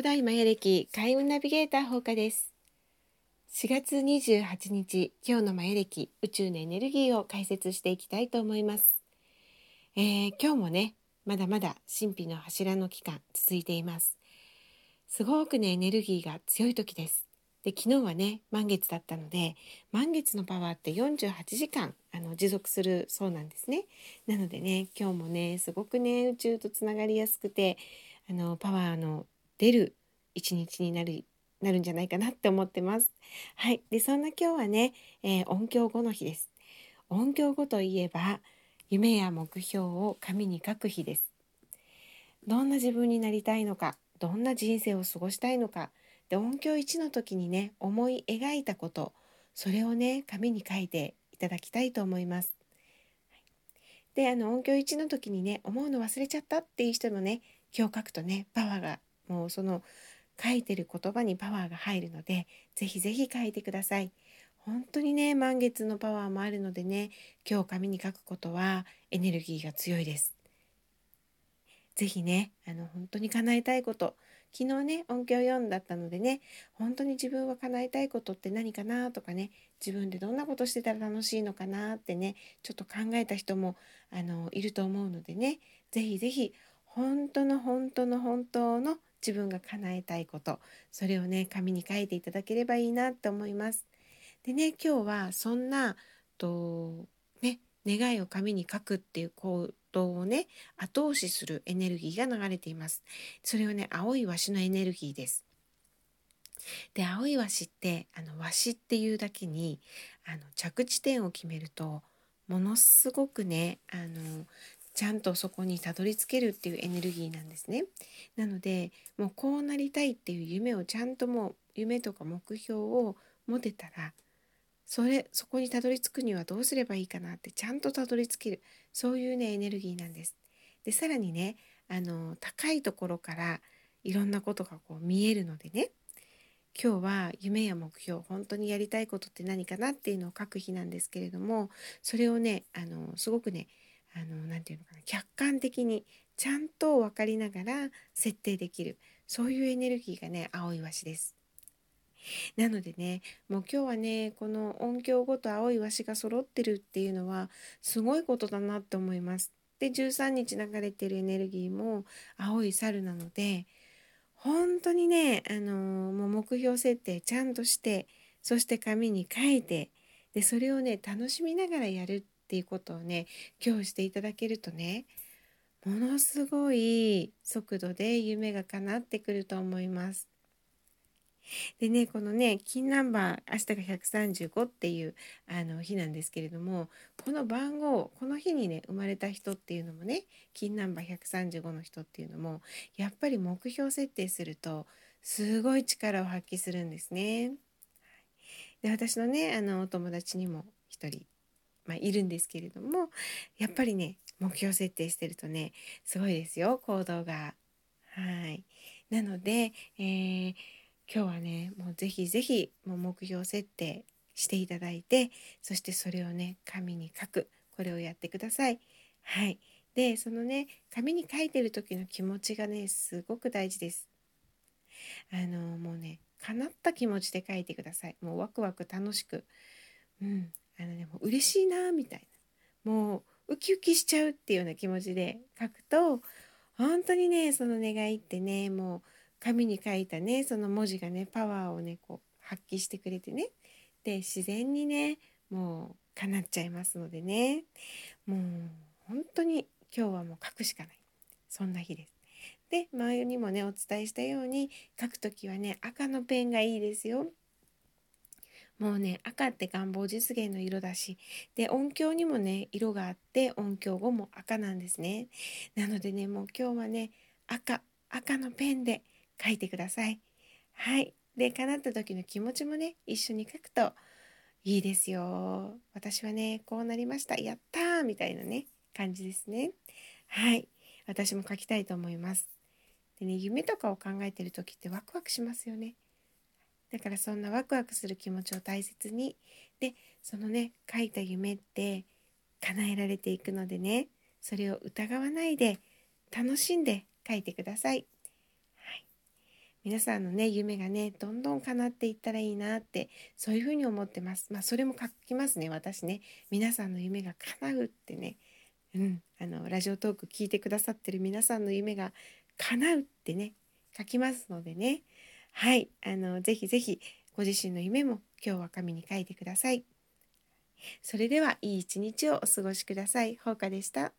古代マヤ歴開運ナビゲーター放課です。4月28日今日のマヤ歴宇宙のエネルギーを解説していきたいと思います、えー、今日もねまだまだ神秘の柱の期間続いています。すごくねエネルギーが強い時です。で昨日はね満月だったので満月のパワーって48時間あの持続するそうなんですね。なのでね今日もねすごくね宇宙とつながりやすくてあのパワーの出る一日になるなるんじゃないかなって思ってます。はい。でそんな今日はね、えー、音響後の日です。音響後といえば夢や目標を紙に書く日です。どんな自分になりたいのかどんな人生を過ごしたいのかで音響1の時にね思い描いたことそれをね紙に書いていただきたいと思います。であの音響1の時にね思うの忘れちゃったっていう人もね今日書くとねパワーがもうその書いてる言葉にパワーが入るのでぜひぜひ書いてください。本当にね満月のパワーもあるのでね今日紙に書くことはエネルギーが強いです。ぜひねあの本当に叶えたいこと昨日ね音響読んだったのでね本当に自分は叶えたいことって何かなとかね自分でどんなことしてたら楽しいのかなってねちょっと考えた人もあのいると思うのでね是非是非本当の本当の本当の自分が叶えたいことそれをね紙に書いていただければいいなって思います。でね今日はそんなとね願いを紙に書くっていう行動をね後押しするエネルギーが流れていますそれはね青いワシのエネルギーですで青いワシってあのワシっていうだけにあの着地点を決めるとものすごくねあのちゃんとそこにたどり着けるっていうエネルギーなんですね。なのでもうこうなりたいっていう夢をちゃんともう夢とか目標を持てたらそれそこにたどり着くにはどうすればいいかなってちゃんとたどり着けるそういうねエネルギーなんです。でさらにねあの高いところからいろんなことがこう見えるのでね今日は夢や目標本当にやりたいことって何かなっていうのを書く日なんですけれどもそれをねあのすごくねあの何て言うのかな客観的にちゃんと分かりながら設定できるそういうエネルギーがね青いわしです。なのでねもう今日はねこの音響ごと青いワシが揃ってるっていうのはすごいことだなって思います。で13日流れてるエネルギーも青い猿なので本当にね、あの、もう目標設定ちゃんとしてそして紙に書いてでそれをね楽しみながらやるっていうことをね今日していただけるとねものすごい速度で夢が叶ってくると思います。でねこのね金ナンバー明日が135っていうあの日なんですけれどもこの番号この日にね生まれた人っていうのもね金ナンバー135の人っていうのもやっぱり目標設定するとすごい力を発揮するんですね。で私のねあのお友達にも一人、まあ、いるんですけれどもやっぱりね目標設定してるとねすごいですよ行動が。はいなので、えー今日はねもうぜひぜひもう目標設定していただいてそしてそれをね紙に書くこれをやってください。はいでそのね紙に書いてる時の気持ちがねすごく大事です。あのもうね叶った気持ちで書いてください。もうワクワク楽しく。うん。あのね、もう嬉しいなみたいな。もうウキウキしちゃうっていうような気持ちで書くと本当にねその願いってねもう紙に書いたねその文字がねパワーをねこう発揮してくれてねで自然にねもう叶っちゃいますのでねもう本当に今日はもう書くしかないそんな日です。で前にもねお伝えしたように書く時はね赤のペンがいいですよ。もうね赤って願望実現の色だしで音響にもね色があって音響後も赤なんですね。なのでねもう今日はね赤赤のペンで書いてください。はい。で、叶った時の気持ちもね、一緒に書くといいですよ。私はね、こうなりました。やったーみたいなね、感じですね。はい。私も書きたいと思います。でね、夢とかを考えてる時ってワクワクしますよね。だからそんなワクワクする気持ちを大切に。で、そのね、書いた夢って叶えられていくのでね、それを疑わないで楽しんで書いてください。はい。皆さんのね夢がねどんどん叶っていったらいいなってそういうふうに思ってます。まあそれも書きますね私ね。皆さんの夢が叶うってね。うん。あのラジオトーク聞いてくださってる皆さんの夢が叶うってね書きますのでね。はいあのぜひぜひご自身の夢も今日は紙に書いてくださいそれではいい一日をお過ごしください。ほうかでした。